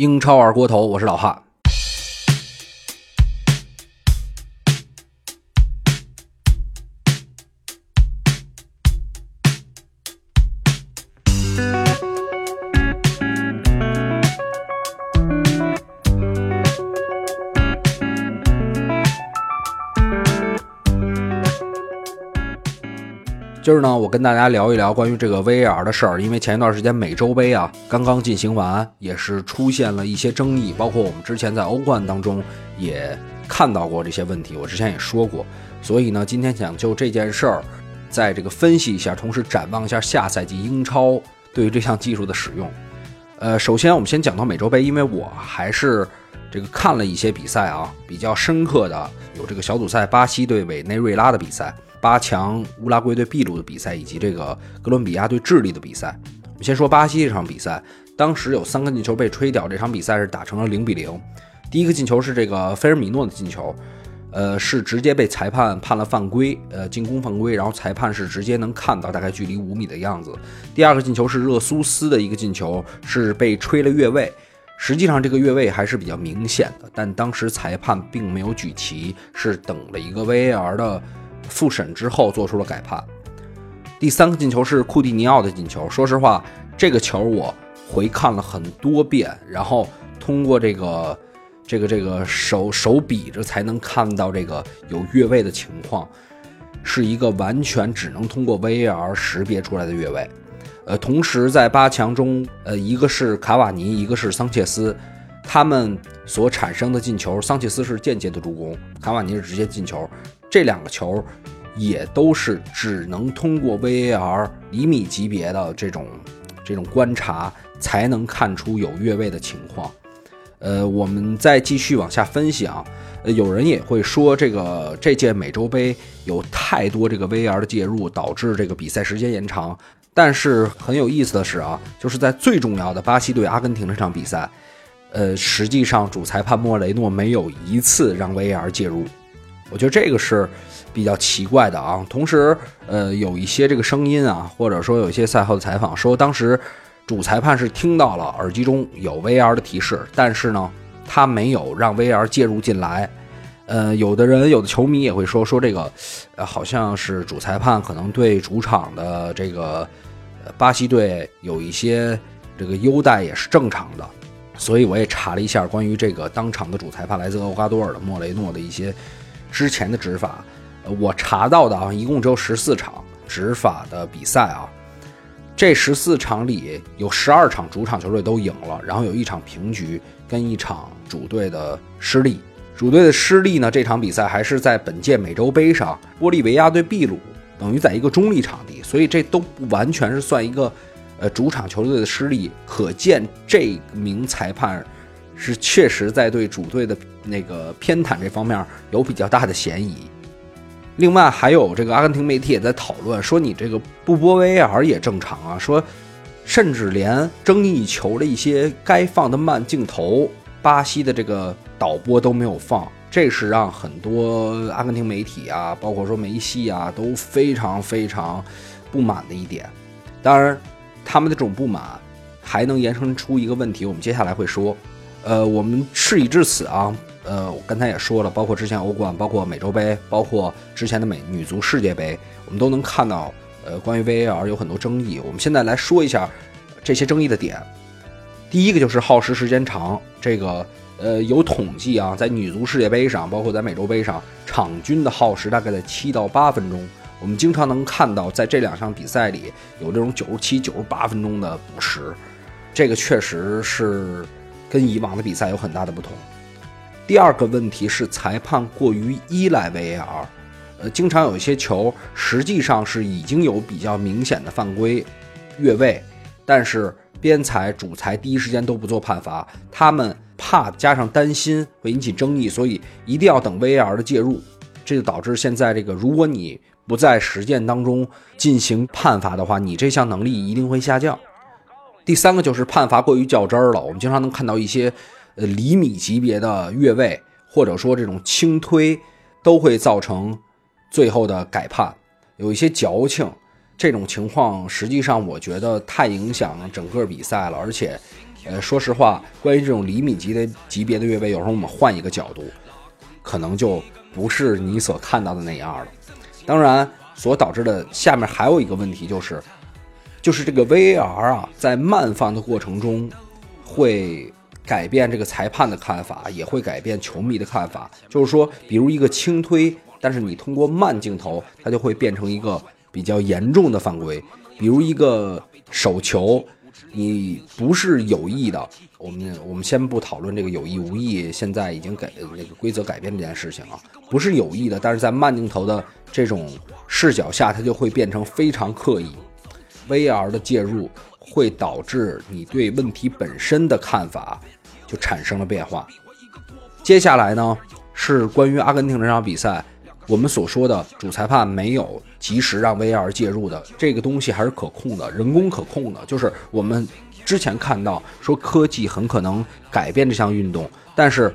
英超二锅头，我是老汉。今儿呢，我跟大家聊一聊关于这个 VAR 的事儿。因为前一段时间美洲杯啊刚刚进行完，也是出现了一些争议，包括我们之前在欧冠当中也看到过这些问题。我之前也说过，所以呢，今天想就这件事儿，在这个分析一下，同时展望一下下赛季英超对于这项技术的使用。呃，首先我们先讲到美洲杯，因为我还是这个看了一些比赛啊，比较深刻的有这个小组赛巴西对委内瑞拉的比赛。八强乌拉圭对秘鲁的比赛，以及这个哥伦比亚对智利的比赛。我们先说巴西这场比赛，当时有三个进球被吹掉，这场比赛是打成了零比零。第一个进球是这个菲尔米诺的进球，呃，是直接被裁判判了犯规，呃，进攻犯规，然后裁判是直接能看到大概距离五米的样子。第二个进球是热苏斯的一个进球，是被吹了越位，实际上这个越位还是比较明显的，但当时裁判并没有举旗，是等了一个 VAR 的。复审之后做出了改判。第三个进球是库蒂尼奥的进球。说实话，这个球我回看了很多遍，然后通过这个这个这个手手比着才能看到这个有越位的情况，是一个完全只能通过 VAR 识别出来的越位。呃，同时在八强中，呃，一个是卡瓦尼，一个是桑切斯，他们所产生的进球，桑切斯是间接的助攻，卡瓦尼是直接进球。这两个球也都是只能通过 VAR 厘米级别的这种这种观察才能看出有越位的情况。呃，我们再继续往下分析啊。呃，有人也会说这个这届美洲杯有太多这个 VAR 的介入，导致这个比赛时间延长。但是很有意思的是啊，就是在最重要的巴西对阿根廷这场比赛，呃，实际上主裁判莫雷诺没有一次让 VAR 介入。我觉得这个是比较奇怪的啊。同时，呃，有一些这个声音啊，或者说有一些赛后的采访说，当时主裁判是听到了耳机中有 VR 的提示，但是呢，他没有让 VR 介入进来。呃，有的人，有的球迷也会说，说这个，呃，好像是主裁判可能对主场的这个巴西队有一些这个优待也是正常的。所以我也查了一下关于这个当场的主裁判来自厄瓜多尔的莫雷诺的一些。之前的执法，呃，我查到的啊，一共只有十四场执法的比赛啊。这十四场里有十二场主场球队都赢了，然后有一场平局跟一场主队的失利。主队的失利呢，这场比赛还是在本届美洲杯上，玻利维亚对秘鲁，等于在一个中立场地，所以这都不完全是算一个呃主场球队的失利。可见这名裁判。是确实在对主队的那个偏袒这方面有比较大的嫌疑。另外，还有这个阿根廷媒体也在讨论说，你这个不播 VAR 也正常啊。说，甚至连争议球的一些该放的慢镜头，巴西的这个导播都没有放，这是让很多阿根廷媒体啊，包括说梅西啊，都非常非常不满的一点。当然，他们的这种不满还能延伸出一个问题，我们接下来会说。呃，我们事已至此啊，呃，我刚才也说了，包括之前欧冠，包括美洲杯，包括之前的美女足世界杯，我们都能看到，呃，关于 VAR 有很多争议。我们现在来说一下这些争议的点。第一个就是耗时时间长，这个呃有统计啊，在女足世界杯上，包括在美洲杯上，场均的耗时大概在七到八分钟。我们经常能看到，在这两场比赛里有这种九十七、九十八分钟的补时，这个确实是。跟以往的比赛有很大的不同。第二个问题是裁判过于依赖 VAR，呃，经常有一些球实际上是已经有比较明显的犯规、越位，但是边裁、主裁第一时间都不做判罚，他们怕加上担心会引起争议，所以一定要等 VAR 的介入，这就导致现在这个，如果你不在实践当中进行判罚的话，你这项能力一定会下降。第三个就是判罚过于较真儿了，我们经常能看到一些，呃厘米级别的越位，或者说这种轻推，都会造成最后的改判，有一些矫情，这种情况实际上我觉得太影响整个比赛了，而且呃，说实话，关于这种厘米级的级别的越位，有时候我们换一个角度，可能就不是你所看到的那样了。当然，所导致的下面还有一个问题就是，就是这个 VAR 啊，在慢放的过程中会改变这个裁判的看法，也会改变球迷的看法。就是说，比如一个轻推，但是你通过慢镜头，它就会变成一个比较严重的犯规。比如一个手球。你不是有意的，我们我们先不讨论这个有意无意，现在已经改那个规则改变这件事情啊，不是有意的，但是在慢镜头的这种视角下，它就会变成非常刻意。VR 的介入会导致你对问题本身的看法就产生了变化。接下来呢，是关于阿根廷这场比赛。我们所说的主裁判没有及时让 VR 介入的这个东西还是可控的，人工可控的。就是我们之前看到说科技很可能改变这项运动，但是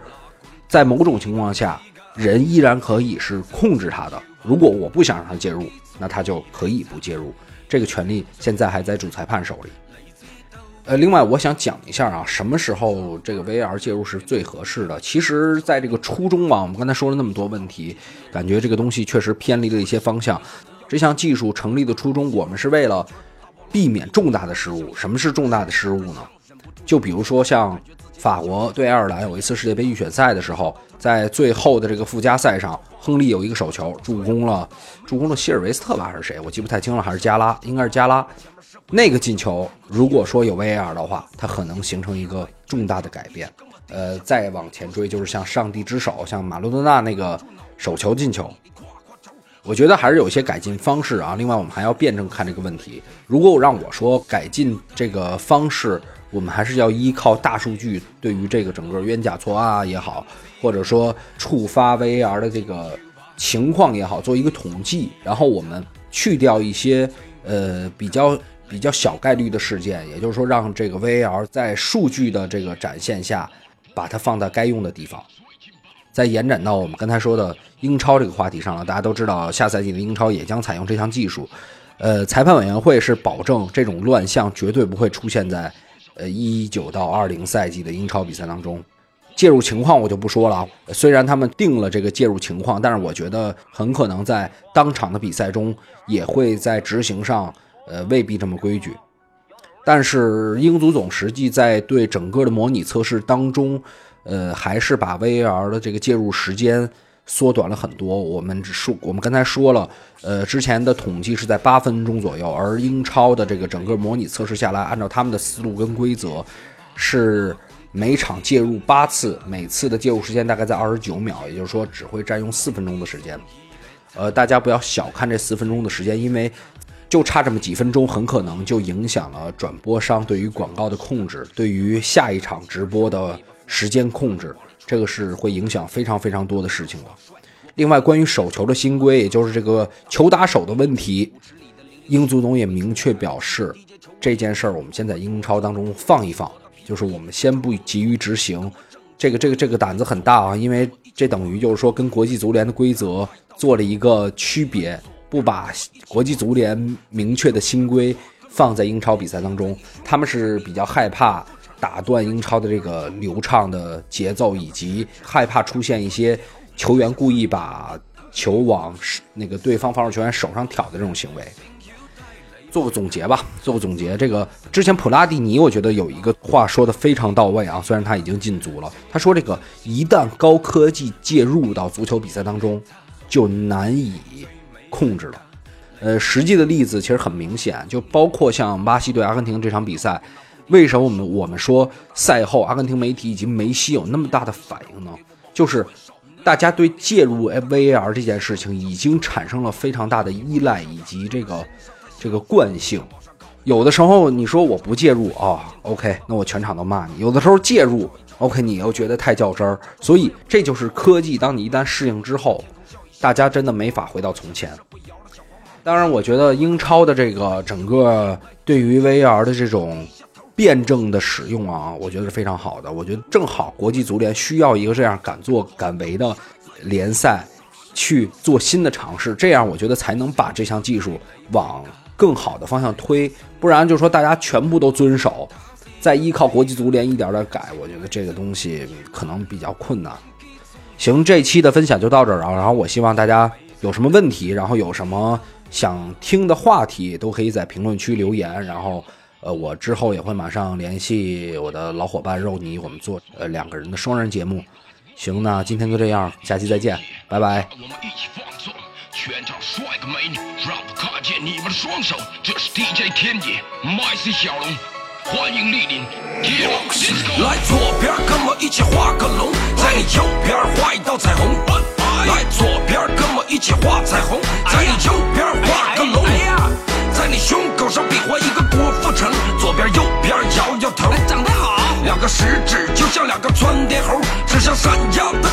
在某种情况下，人依然可以是控制它的。如果我不想让他介入，那他就可以不介入。这个权利现在还在主裁判手里。呃，另外我想讲一下啊，什么时候这个 VR 介入是最合适的？其实，在这个初衷啊，我们刚才说了那么多问题，感觉这个东西确实偏离了一些方向。这项技术成立的初衷，我们是为了避免重大的失误。什么是重大的失误呢？就比如说像法国对爱尔兰有一次世界杯预选赛的时候，在最后的这个附加赛上，亨利有一个手球助攻了，助攻了希尔维斯特吧，还是谁？我记不太清了，还是加拉？应该是加拉。那个进球，如果说有 VAR 的话，它可能形成一个重大的改变。呃，再往前追，就是像上帝之手，像马洛多纳那个手球进球，我觉得还是有一些改进方式啊。另外，我们还要辩证看这个问题。如果让我说改进这个方式，我们还是要依靠大数据，对于这个整个冤假错案也好，或者说触发 VAR 的这个情况也好，做一个统计，然后我们去掉一些呃比较。比较小概率的事件，也就是说，让这个 VAR 在数据的这个展现下，把它放在该用的地方。再延展到我们刚才说的英超这个话题上了，大家都知道，下赛季的英超也将采用这项技术。呃，裁判委员会是保证这种乱象绝对不会出现在呃一九到二零赛季的英超比赛当中。介入情况我就不说了，虽然他们定了这个介入情况，但是我觉得很可能在当场的比赛中也会在执行上。呃，未必这么规矩，但是英足总实际在对整个的模拟测试当中，呃，还是把 VAR 的这个介入时间缩短了很多。我们只说，我们刚才说了，呃，之前的统计是在八分钟左右，而英超的这个整个模拟测试下来，按照他们的思路跟规则，是每场介入八次，每次的介入时间大概在二十九秒，也就是说只会占用四分钟的时间。呃，大家不要小看这四分钟的时间，因为。就差这么几分钟，很可能就影响了转播商对于广告的控制，对于下一场直播的时间控制，这个是会影响非常非常多的事情的。另外，关于手球的新规，也就是这个球打手的问题，英足总也明确表示，这件事儿我们先在英超当中放一放，就是我们先不急于执行。这个这个这个胆子很大啊，因为这等于就是说跟国际足联的规则做了一个区别。不把国际足联明确的新规放在英超比赛当中，他们是比较害怕打断英超的这个流畅的节奏，以及害怕出现一些球员故意把球往那个对方防守球员手上挑的这种行为。做个总结吧，做个总结。这个之前普拉蒂尼，我觉得有一个话说的非常到位啊，虽然他已经进足了，他说这个一旦高科技介入到足球比赛当中，就难以。控制了，呃，实际的例子其实很明显，就包括像巴西对阿根廷这场比赛，为什么我们我们说赛后阿根廷媒体以及梅西有那么大的反应呢？就是大家对介入 VAR 这件事情已经产生了非常大的依赖以及这个这个惯性。有的时候你说我不介入啊，OK，那我全场都骂你；有的时候介入，OK，你又觉得太较真儿。所以这就是科技，当你一旦适应之后。大家真的没法回到从前。当然，我觉得英超的这个整个对于 V A R 的这种辩证的使用啊，我觉得是非常好的。我觉得正好国际足联需要一个这样敢作敢为的联赛去做新的尝试，这样我觉得才能把这项技术往更好的方向推。不然就说大家全部都遵守。再依靠国际足联一点点改，我觉得这个东西可能比较困难。行，这期的分享就到这儿啊。然后我希望大家有什么问题，然后有什么想听的话题，都可以在评论区留言。然后，呃，我之后也会马上联系我的老伙伴肉泥，我们做呃两个人的双人节目。行，那今天就这样，下期再见，拜拜。我们一起放纵，全场帅哥美女，让我看见你们的双手。这是 DJ 天野，MC 小龙，欢迎莅临。来左边跟我一起画个龙，在你右边画一道彩虹。来左边跟我一起画彩虹，在你右边画个龙。在你胸口上比划一个长得好，两个食指就像两个窜天猴，指向闪耀的